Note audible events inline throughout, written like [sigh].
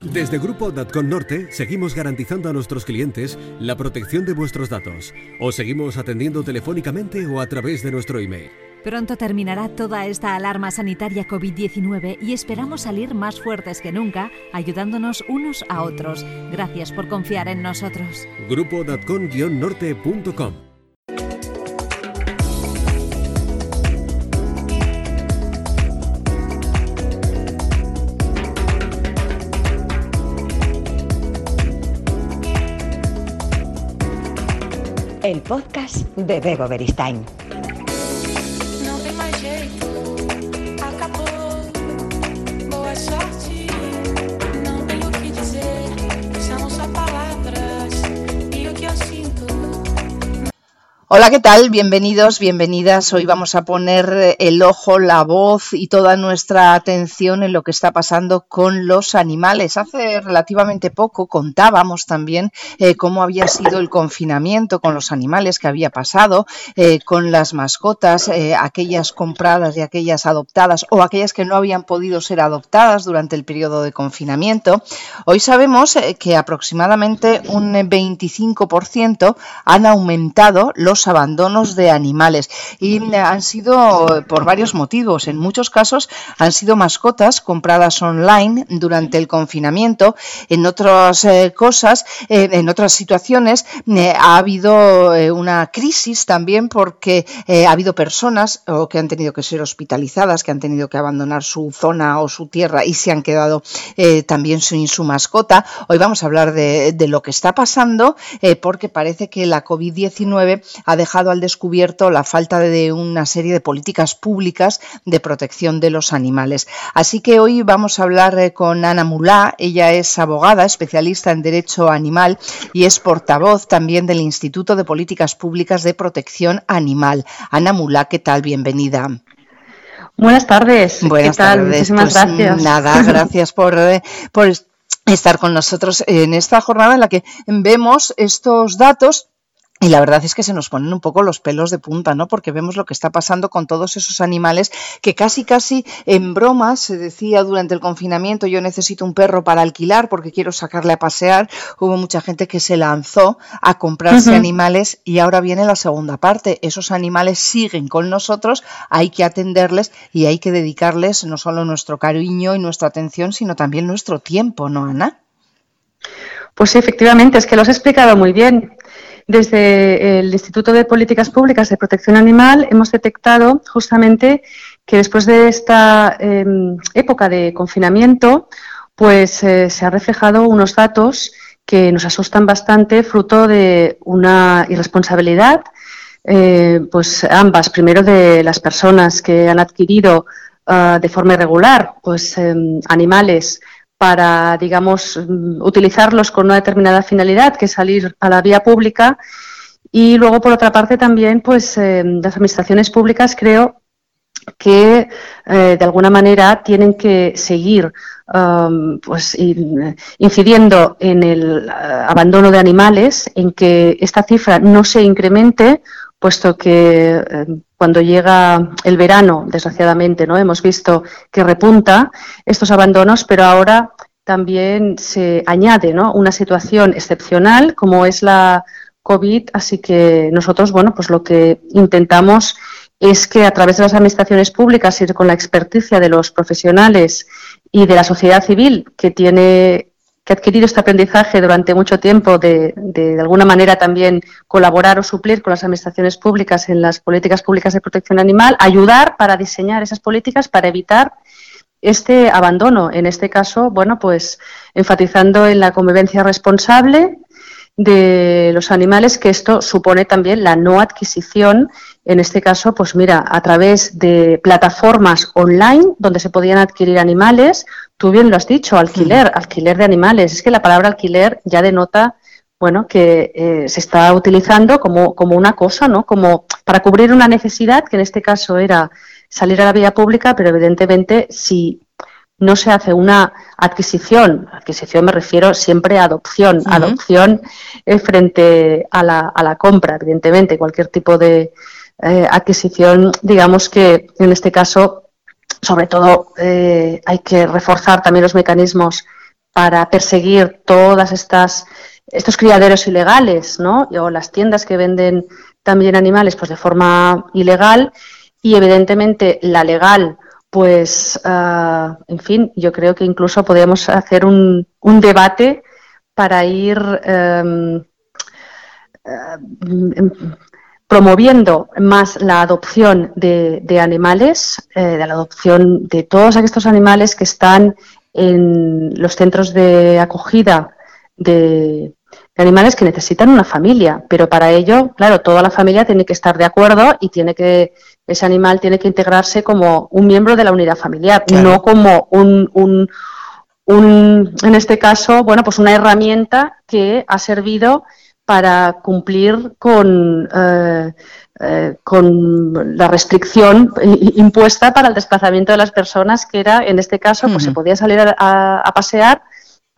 Desde Grupo Datcon Norte seguimos garantizando a nuestros clientes la protección de vuestros datos. Os seguimos atendiendo telefónicamente o a través de nuestro email. Pronto terminará toda esta alarma sanitaria COVID-19 y esperamos salir más fuertes que nunca, ayudándonos unos a otros. Gracias por confiar en nosotros. Grupo el podcast de Bebo Beristain. Hola, ¿qué tal? Bienvenidos, bienvenidas. Hoy vamos a poner el ojo, la voz y toda nuestra atención en lo que está pasando con los animales. Hace relativamente poco contábamos también eh, cómo había sido el confinamiento con los animales que había pasado, eh, con las mascotas, eh, aquellas compradas y aquellas adoptadas o aquellas que no habían podido ser adoptadas durante el periodo de confinamiento. Hoy sabemos que aproximadamente un 25% han aumentado los abandonos de animales y han sido por varios motivos. En muchos casos han sido mascotas compradas online durante el confinamiento. En otras eh, cosas, eh, en otras situaciones, eh, ha habido una crisis también porque ha habido personas o que han tenido que ser hospitalizadas, que han tenido que abandonar su zona o su tierra y se han quedado también sin su mascota. Hoy vamos a hablar de, de lo que está pasando porque parece que la COVID-19 ha dejado al descubierto la falta de una serie de políticas públicas de protección de los animales. Así que hoy vamos a hablar eh, con Ana Mulá. Ella es abogada, especialista en derecho animal y es portavoz también del Instituto de Políticas Públicas de Protección Animal. Ana Mulá, ¿qué tal? Bienvenida. Buenas tardes. Buenas ¿Qué tardes. Muchísimas pues gracias. Nada, [laughs] gracias por, eh, por estar con nosotros en esta jornada en la que vemos estos datos y la verdad es que se nos ponen un poco los pelos de punta, ¿no? Porque vemos lo que está pasando con todos esos animales que casi, casi en broma se decía durante el confinamiento, yo necesito un perro para alquilar porque quiero sacarle a pasear. Hubo mucha gente que se lanzó a comprarse animales y ahora viene la segunda parte. Esos animales siguen con nosotros, hay que atenderles y hay que dedicarles no solo nuestro cariño y nuestra atención, sino también nuestro tiempo, ¿no, Ana? Pues sí, efectivamente, es que lo has explicado muy bien. Desde el Instituto de Políticas Públicas de Protección Animal hemos detectado justamente que después de esta em, época de confinamiento, pues eh, se han reflejado unos datos que nos asustan bastante, fruto de una irresponsabilidad, eh, pues ambas, primero de las personas que han adquirido ah, de forma irregular, pues em, animales para, digamos, utilizarlos con una determinada finalidad, que es salir a la vía pública. Y luego, por otra parte, también, pues, eh, las administraciones públicas creo que eh, de alguna manera tienen que seguir um, pues, incidiendo en el eh, abandono de animales, en que esta cifra no se incremente, puesto que cuando llega el verano, desgraciadamente, ¿no? Hemos visto que repunta estos abandonos, pero ahora también se añade ¿no? una situación excepcional como es la COVID, así que nosotros, bueno, pues lo que intentamos es que a través de las administraciones públicas y con la experticia de los profesionales y de la sociedad civil que tiene que ha adquirido este aprendizaje durante mucho tiempo de, de, alguna manera también colaborar o suplir con las administraciones públicas en las políticas públicas de protección animal, ayudar para diseñar esas políticas para evitar este abandono. En este caso, bueno, pues enfatizando en la convivencia responsable de los animales, que esto supone también la no adquisición, en este caso, pues mira, a través de plataformas online donde se podían adquirir animales, tú bien lo has dicho, alquiler, alquiler de animales. Es que la palabra alquiler ya denota, bueno, que eh, se está utilizando como, como una cosa, ¿no? Como para cubrir una necesidad, que en este caso era salir a la vía pública, pero evidentemente si no se hace una adquisición, adquisición me refiero siempre a adopción, adopción eh, frente a la, a la compra, evidentemente, cualquier tipo de eh, adquisición, digamos que en este caso sobre todo eh, hay que reforzar también los mecanismos para perseguir todas estas estos criaderos ilegales, ¿no? O las tiendas que venden también animales, pues de forma ilegal y evidentemente la legal, pues, ah, en fin, yo creo que incluso podríamos hacer un, un debate para ir em, em, promoviendo más la adopción de, animales, eh, de la adopción de todos estos animales que están en los centros de acogida de, animales que necesitan una familia, pero para ello, claro, toda la familia tiene que estar de acuerdo y tiene que ese animal tiene que integrarse como un miembro de la unidad familiar, no como un, un, un, en este caso, bueno, pues una herramienta que ha servido para cumplir con, eh, eh, con la restricción impuesta para el desplazamiento de las personas, que era, en este caso, pues se podía salir a, pasear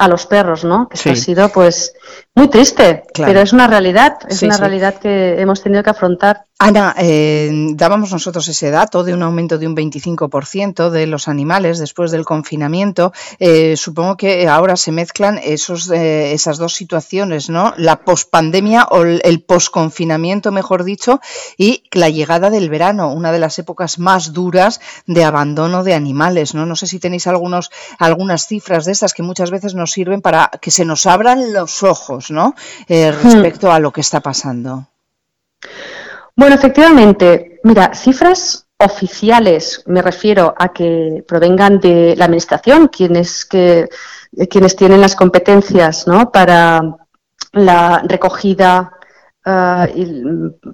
a los perros, ¿no? Eso ha sido, pues, muy triste, pero es una realidad, es una realidad que hemos tenido que afrontar. Ana, eh, dábamos nosotros ese dato de un aumento de un 25% de los animales después del confinamiento. Eh, supongo que ahora se mezclan esos, eh, esas dos situaciones, ¿no? La pospandemia o el posconfinamiento, mejor dicho, y la llegada del verano, una de las épocas más duras de abandono de animales, ¿no? No sé si tenéis algunos, algunas cifras de estas que muchas veces nos sirven para que se nos abran los ojos, ¿no? Hmm. respecto a lo que está pasando. Bueno, efectivamente, mira, cifras oficiales, me refiero a que provengan de la Administración, quienes, que, quienes tienen las competencias ¿no? para la recogida eh, y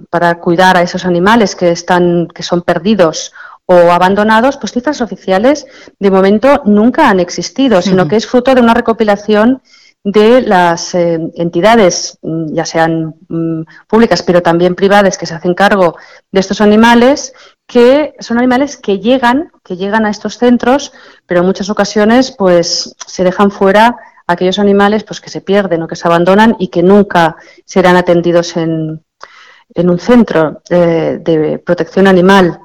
para cuidar a esos animales que, están, que son perdidos o abandonados, pues cifras oficiales de momento nunca han existido, sino que es fruto de una recopilación de las eh, entidades, mm, ya sean mm, públicas, pero también privadas, que se hacen cargo de estos animales, que son animales que llegan, que llegan a estos centros, pero en muchas ocasiones, pues, se dejan fuera aquellos animales, pues, que se pierden o que se abandonan y que nunca serán atendidos en, en un centro de, protección animal.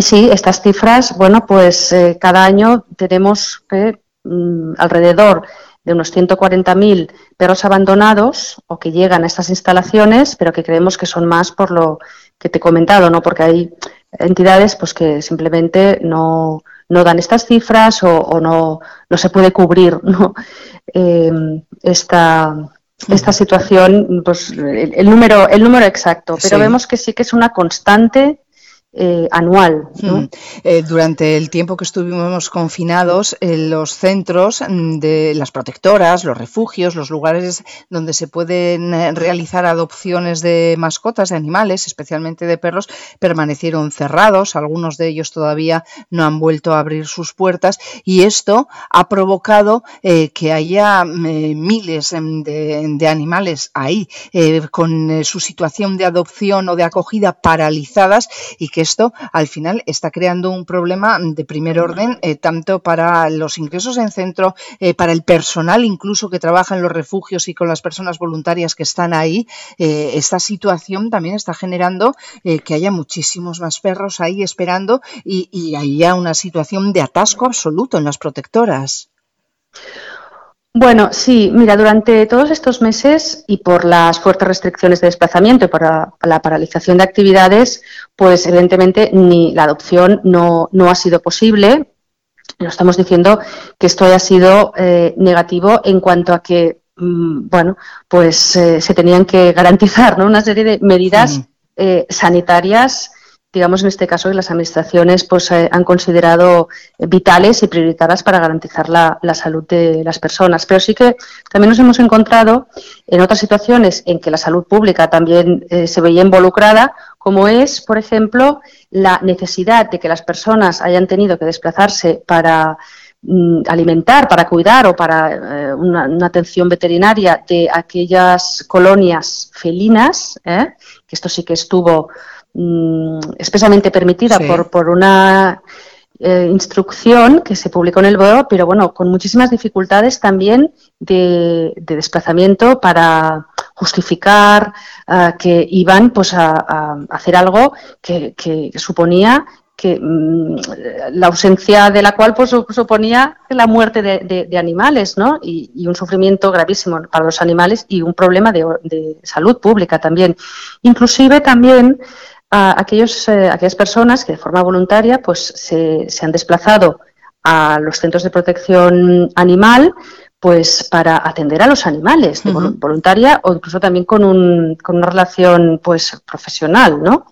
Y sí, estas cifras, bueno, pues eh, cada año tenemos que mm, alrededor de unos 140.000 perros abandonados o que llegan a estas instalaciones, pero que creemos que son más por lo que te he comentado, ¿no? Porque hay entidades pues que simplemente no, no dan estas cifras o, no, no, se puede cubrir [laughs] eh, esta, esta situación, pues el, número, el número exacto. Pero vemos que sí que es una constante eh, anual. Hmm. Eh, durante el tiempo que estuvimos confinados, en los centros de las protectoras, los refugios, los lugares donde se pueden eh, realizar adopciones de mascotas, de animales, especialmente de perros, permanecieron cerrados. Algunos de ellos todavía no han vuelto a abrir sus puertas y esto ha provocado que haya miles de, de, animales ahí con su situación de adopción o de acogida paralizadas y que esto al final está creando un problema de primer orden, eh, tanto para los ingresos en centro, eh, para el personal incluso que trabaja en los refugios y con las personas voluntarias que están ahí. Eh, esta situación también está generando que haya muchísimos más perros ahí esperando y, y haya una situación de atasco absoluto en las protectoras. Bueno, sí, mira, durante todos estos meses y por las fuertes restricciones de desplazamiento y por la, paralización de actividades, pues evidentemente ni la adopción no, no ha sido posible. No estamos diciendo que esto haya sido eh, negativo en cuanto a que, mm, bueno, pues eh, se tenían que garantizar ¿no? una serie de medidas eh, sanitarias digamos en este caso que las administraciones pues eh, han considerado vitales y prioritarias para garantizar la, salud de las personas. Pero sí que también nos hemos encontrado en otras situaciones en que la salud pública también eh, se veía involucrada, como es, por ejemplo, la necesidad de que las personas hayan tenido que desplazarse para mm, alimentar, para cuidar o para eh, una, atención veterinaria de aquellas colonias felinas, que esto sí que estuvo Mm, expresamente permitida por, por una eh, instrucción que se publicó en el BOE, pero bueno, con muchísimas dificultades también de, desplazamiento para justificar eh, que iban pues a, hacer algo que, suponía que mm, la ausencia de la cual pues, suponía la muerte de, animales, ¿no? Y, un sufrimiento gravísimo para los animales y un problema de, salud pública también. Inclusive también a aquellos, eh, aquellas personas que de forma voluntaria pues se, han desplazado a los centros de protección animal pues para atender a los animales de voluntaria o incluso también con, un, con una relación pues profesional, ¿no?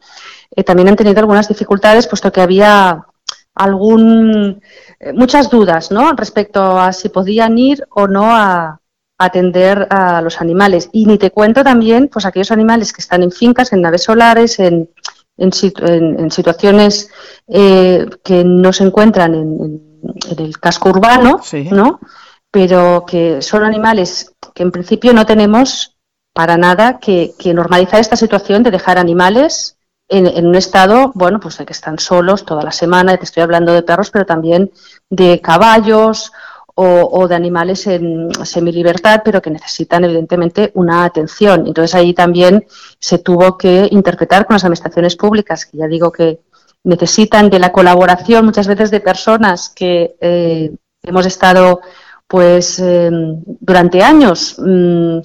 Eh, también han tenido algunas dificultades, puesto que había algún eh, muchas dudas ¿no? respecto a si podían ir o no a, atender a los animales. Y ni te cuento también pues aquellos animales que están en fincas, en naves solares, en, en, situaciones eh, que no se encuentran en, el casco urbano, ¿no? pero que son animales que en principio no tenemos para nada que, que normalizar esta situación de dejar animales en, un estado, bueno, pues de que están solos toda la semana, te estoy hablando de perros, pero también de caballos o, de animales en semilibertad, pero que necesitan evidentemente una atención. Entonces ahí también se tuvo que interpretar con las administraciones públicas, que ya digo que necesitan de la colaboración muchas veces de personas que eh, hemos estado pues eh, durante años mm,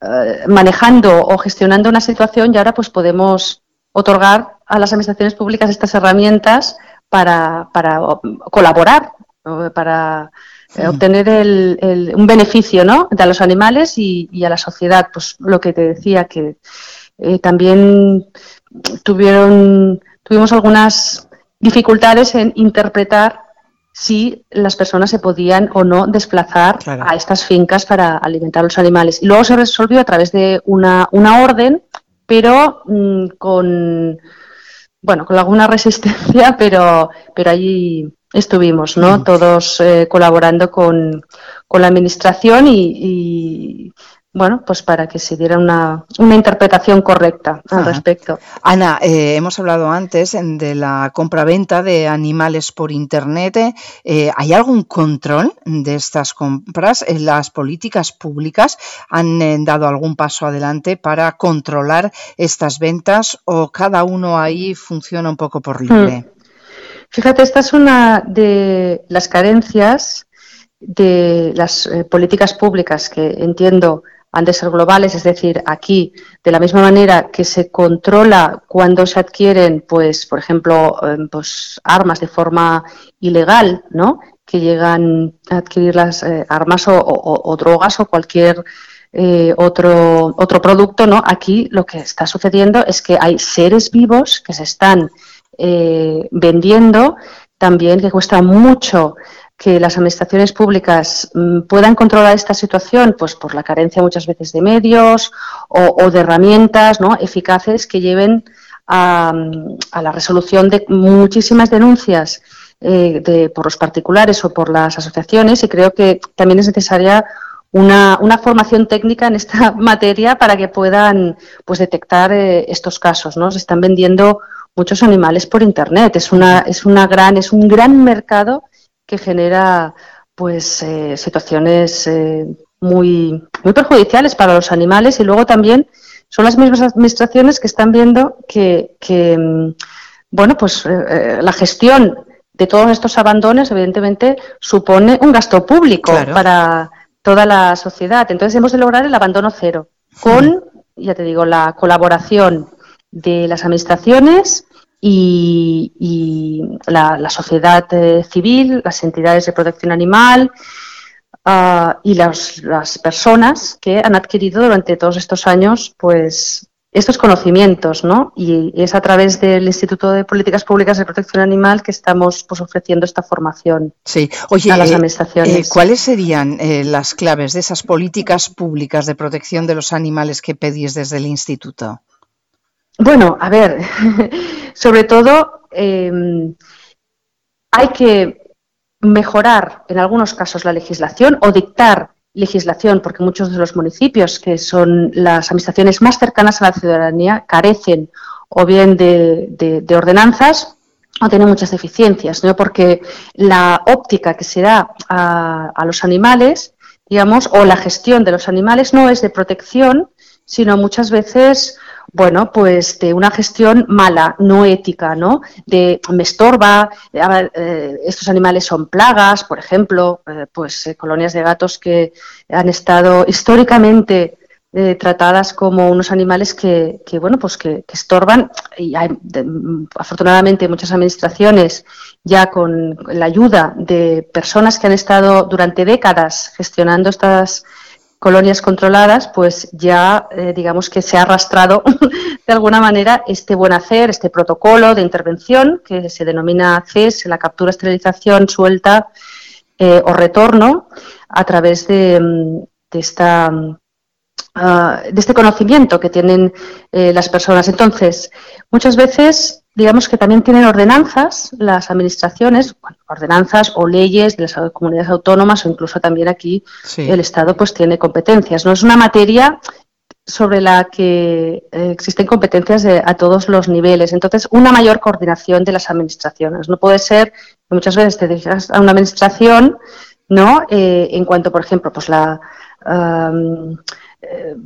eh, manejando o gestionando una situación y ahora pues podemos otorgar a las administraciones públicas estas herramientas para, para colaborar, para eh, obtener el, un beneficio ¿no? de los animales y, a la sociedad. Pues lo que te decía, que eh, también tuvieron, tuvimos algunas dificultades en interpretar si las personas se podían o no desplazar a estas fincas para alimentar a los animales. Y luego se resolvió a través de una, una orden pero mm, con bueno, con alguna resistencia, [laughs] pero, pero allí estuvimos, ¿no? Todos eh, colaborando con, con, la administración y, bueno, pues para que se diera una, una interpretación correcta al respecto. Ana, eh, hemos hablado antes de la compra-venta de animales por Internet. Eh, ¿Hay algún control de estas compras? ¿Las políticas públicas han eh, dado algún paso adelante para controlar estas ventas o cada uno ahí funciona un poco por libre? Hmm. Fíjate, esta es una de las carencias de las políticas públicas que entiendo han de ser globales, es decir, aquí, de la misma manera que se controla cuando se adquieren, pues, por ejemplo, em, pues, armas de forma ilegal, ¿no? que llegan a adquirir las eh, armas o, drogas o cualquier eh, otro, otro producto, ¿no? Aquí lo que está sucediendo es que hay seres vivos que se están eh, vendiendo, también que cuesta mucho que las administraciones públicas mm, puedan controlar esta situación, pues por la carencia muchas veces de medios o, de herramientas ¿no? eficaces que lleven a, la resolución de muchísimas denuncias eh, de, por los particulares o por las asociaciones y creo que también es necesaria una, formación técnica en esta [laughs] materia para que puedan pues detectar eh, estos casos. ¿no? Se están vendiendo muchos animales por internet. Es una, es una gran, es un gran mercado que genera pues eh, situaciones eh, muy, muy perjudiciales para los animales. Y luego también son las mismas administraciones que están viendo que, mm, bueno pues eh, la gestión de todos estos abandonos evidentemente supone un gasto público para toda la sociedad. Entonces hemos de lograr el abandono cero con ya te digo la colaboración de las administraciones y, la, sociedad eh, civil, las entidades de protección animal ah, y las, personas que han adquirido durante todos estos años pues estos conocimientos, ¿no? Y es a través del Instituto de Políticas Públicas de Protección Animal que estamos pues, ofreciendo esta formación sí. Oye, a las eh, administraciones. Eh, ¿Cuáles serían las claves de esas políticas públicas de protección de los animales que pedís desde el Instituto? Bueno, a ver, [laughs] sobre todo em, hay que mejorar en algunos casos la legislación o dictar legislación, porque muchos de los municipios, que son las administraciones más cercanas a la ciudadanía, carecen o bien de, ordenanzas o tienen muchas deficiencias, ¿no? porque la óptica que se da a, a los animales, digamos, o la gestión de los animales no es de protección, sino muchas veces bueno, pues de una gestión mala, no ética, ¿no? De me estorba, eh, estos animales son plagas, por ejemplo, eh, pues colonias de gatos que han estado históricamente tratadas como unos animales que, bueno, pues que, estorban y hay, afortunadamente muchas administraciones ya con la ayuda de personas que han estado durante décadas gestionando estas colonias controladas, pues ya eh, digamos que se ha arrastrado [laughs] de alguna manera este buen hacer, este protocolo de intervención que se denomina CES, la captura, esterilización, suelta eh, o retorno, a través de, mm, esta, mm, ah, este conocimiento que tienen eh, las personas. Entonces, muchas veces digamos que también tienen ordenanzas las administraciones, ordenanzas o leyes de las comunidades autónomas o incluso también aquí el Estado pues tiene competencias. No es una materia sobre la que eh, existen competencias a todos los niveles. Entonces, una mayor coordinación de las administraciones. No puede ser que muchas veces te dirijas a una administración, ¿no? Eh, en cuanto, por ejemplo, pues la eh,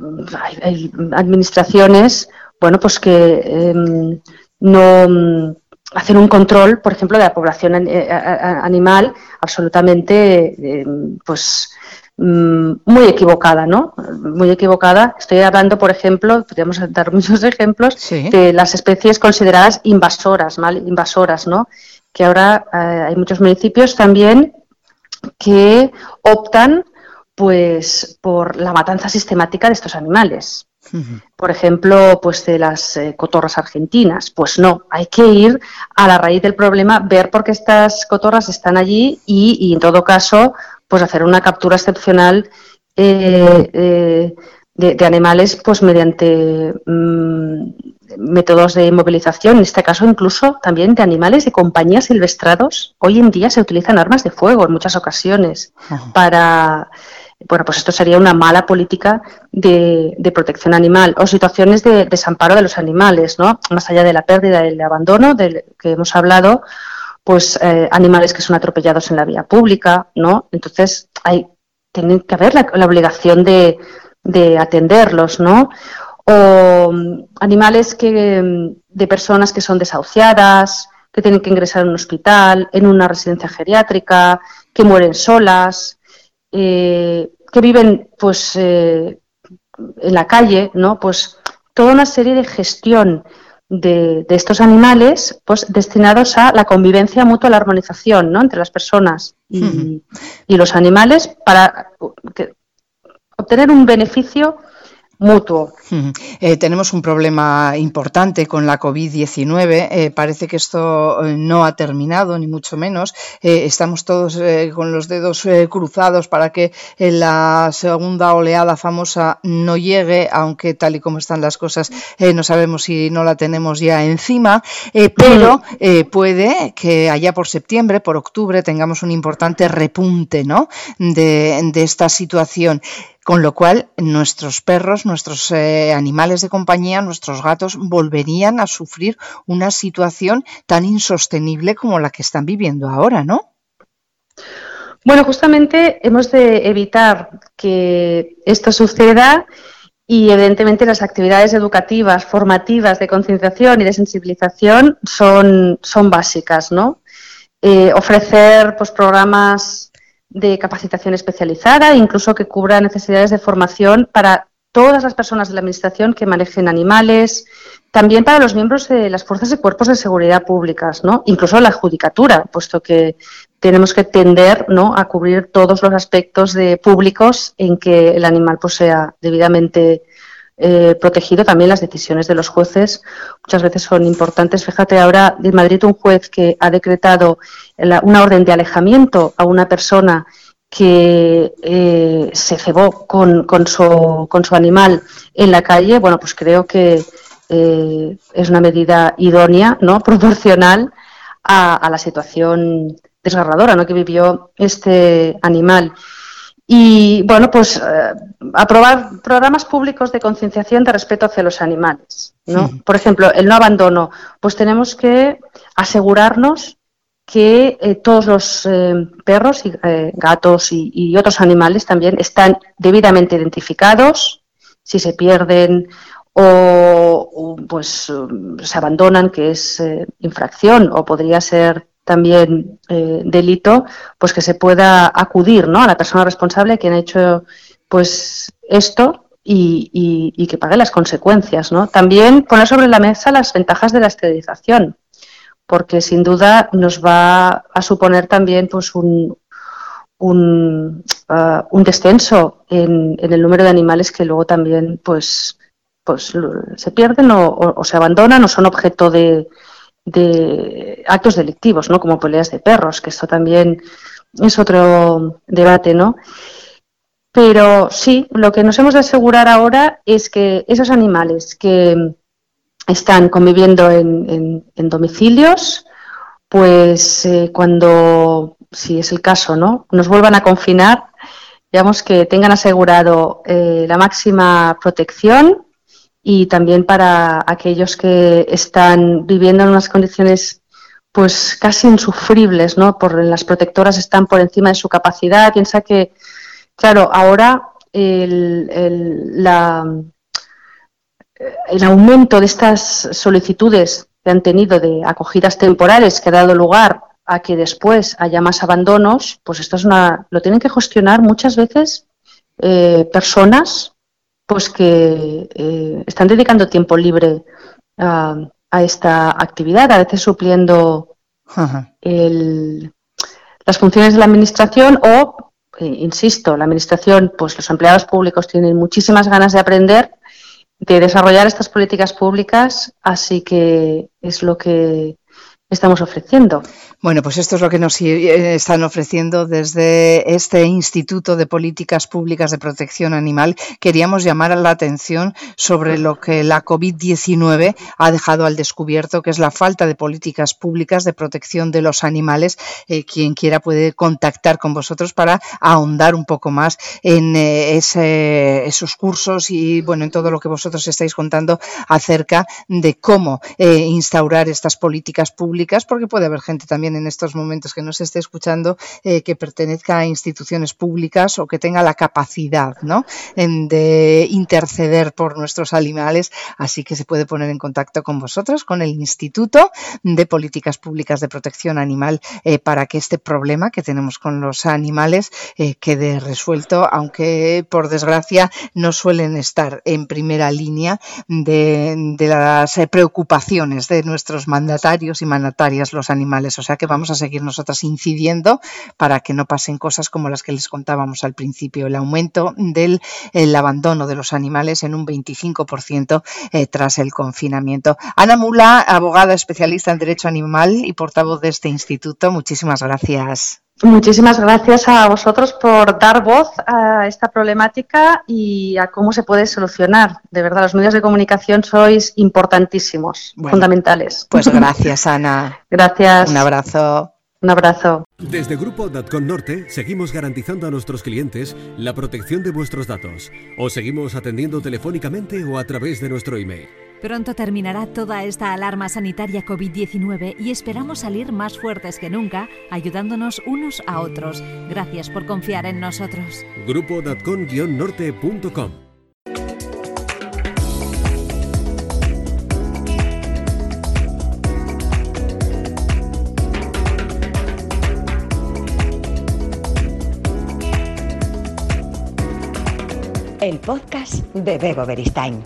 hay, administraciones, bueno, pues que em, no mm, hacer un control, por ejemplo, de la población eh, animal absolutamente, eh, pues, mm, muy equivocada, ¿no? Muy equivocada. Estoy hablando, por ejemplo, podríamos [laughs] dar muchos ejemplos de las especies consideradas invasoras, mal invasoras, ¿no? Que ahora eh, hay muchos municipios también que optan, pues, por la matanza sistemática de estos animales. Por ejemplo, pues de las eh, cotorras argentinas. Pues no, hay que ir a la raíz del problema, ver por qué estas cotorras están allí y, en todo caso, pues hacer una captura excepcional eh, eh, de, animales, pues mediante mm, métodos de inmovilización, en este caso incluso también de animales de compañías silvestrados. Hoy en día se utilizan armas de fuego en muchas ocasiones para bueno, pues esto sería una mala política de, protección animal o situaciones de desamparo de los animales, ¿no? Más allá de la pérdida y el abandono del que hemos hablado, pues eh, animales que son atropellados en la vía pública, ¿no? Entonces hay tiene que haber la, obligación de, atenderlos, ¿no? O mm, animales que mm, de personas que son desahuciadas, que tienen que ingresar en un hospital, en una residencia geriátrica, que mueren solas, eh, que viven pues eh, en la calle, ¿no? Pues toda una serie de gestión de, estos animales pues destinados a la convivencia mutua, la armonización ¿no? entre las personas y, y los animales para obtener un beneficio mutuo. Eh, tenemos un problema importante con la COVID-19. Eh, parece que esto eh, no ha terminado, ni mucho menos. estamos todos con los dedos cruzados para que la segunda oleada famosa no llegue, aunque tal y como están las cosas, no sabemos si no la tenemos ya encima. pero puede que allá por septiembre, por octubre, tengamos un importante repunte ¿no? de, de esta situación. Con lo cual, nuestros perros, nuestros eh, animales de compañía, nuestros gatos volverían a sufrir una situación tan insostenible como la que están viviendo ahora, ¿no? Bueno, justamente hemos de evitar que esto suceda y evidentemente las actividades educativas, formativas, de concienciación y de sensibilización son, son básicas, ¿no? Eh, ofrecer pues, programas de capacitación especializada, incluso que cubra necesidades de formación para todas las personas de la Administración que manejen animales, también para los miembros de las fuerzas y cuerpos de seguridad públicas, ¿no? incluso la judicatura, puesto que tenemos que tender ¿no? a cubrir todos los aspectos de públicos en que el animal pues, sea debidamente eh, protegido. También las decisiones de los jueces muchas veces son importantes. Fíjate ahora en Madrid un juez que ha decretado una orden de alejamiento a una persona que eh, se cebó con, con, su, con su animal en la calle, bueno, pues creo que eh, es una medida idónea, ¿no? [laughs] proporcional a, a la situación desgarradora ¿no? que vivió este animal. Y bueno, pues eh, aprobar programas públicos de concienciación de respeto hacia los animales. ¿no? Por ejemplo, el no abandono. Pues tenemos que asegurarnos que eh, todos los eh, perros y gatos y, otros animales también están debidamente identificados. Si se pierden o, pues se abandonan, que es eh, infracción o podría ser también eh, delito, pues que se pueda acudir ¿no? a la persona responsable quien ha hecho pues esto y, que pague las consecuencias. ¿no? También poner sobre la mesa las ventajas de la esterilización, porque sin duda nos va a suponer también pues un, un, uh, un descenso en, el número de animales que luego también pues, pues se pierden o, se abandonan o son objeto de, de, actos delictivos, ¿no? como peleas de perros, que esto también es otro debate, ¿no? Pero sí, lo que nos hemos de asegurar ahora es que esos animales que están conviviendo en, domicilios, pues eh, cuando, si es el caso, ¿no? nos vuelvan a confinar, digamos que tengan asegurado eh, la máxima protección y también para aquellos que están viviendo en unas condiciones pues casi insufribles, ¿no? Por las protectoras están por encima de su capacidad. Piensa que, claro, ahora el, el, la, el aumento de estas solicitudes que han tenido de acogidas temporales que ha dado lugar a que después haya más abandonos, pues esto es una, lo tienen que gestionar muchas veces eh, personas pues que eh, están dedicando tiempo libre a, esta actividad, a veces supliendo las funciones de la administración o, eh, insisto, la administración, pues los empleados públicos tienen muchísimas ganas de aprender de desarrollar estas políticas públicas, así que es lo que estamos ofreciendo. Bueno, pues esto es lo que nos eh, están ofreciendo desde este Instituto de Políticas Públicas de Protección Animal. Queríamos llamar la atención sobre lo que la COVID-19 ha dejado al descubierto, que es la falta de políticas públicas de protección de los animales. Eh, quien quiera puede contactar con vosotros para ahondar un poco más en eh, esos cursos y bueno, en todo lo que vosotros estáis contando acerca de cómo instaurar estas políticas públicas, porque puede haber gente también en estos momentos que nos esté escuchando eh, que pertenezca a instituciones públicas o que tenga la capacidad ¿no? de interceder por nuestros animales. Así que se puede poner en contacto con vosotros, con el Instituto de Políticas Públicas de Protección Animal, eh, para que este problema que tenemos con los animales eh, quede resuelto, aunque por desgracia no suelen estar en primera línea de, de las preocupaciones de nuestros mandatarios y mandatarias los animales. O sea que vamos a seguir nosotras incidiendo para que no pasen cosas como las que les contábamos al principio, el aumento del abandono de los animales en un 25% eh, tras el confinamiento. Ana Mula, abogada especialista en derecho animal y portavoz de este instituto, muchísimas gracias. Muchísimas gracias a vosotros por dar voz a esta problemática y a cómo se puede solucionar. De verdad, los medios de comunicación sois importantísimos, fundamentales. Pues [laughs] gracias, Ana. gracias. Un abrazo. Un abrazo. Desde Grupo Datcon Norte seguimos garantizando a nuestros clientes la protección de vuestros datos. Os seguimos atendiendo telefónicamente o a través de nuestro email. Pronto terminará toda esta alarma sanitaria COVID-19 y esperamos salir más fuertes que nunca, ayudándonos unos a otros. Gracias por confiar en nosotros. Grupo nortecom El podcast de Bego Beristain.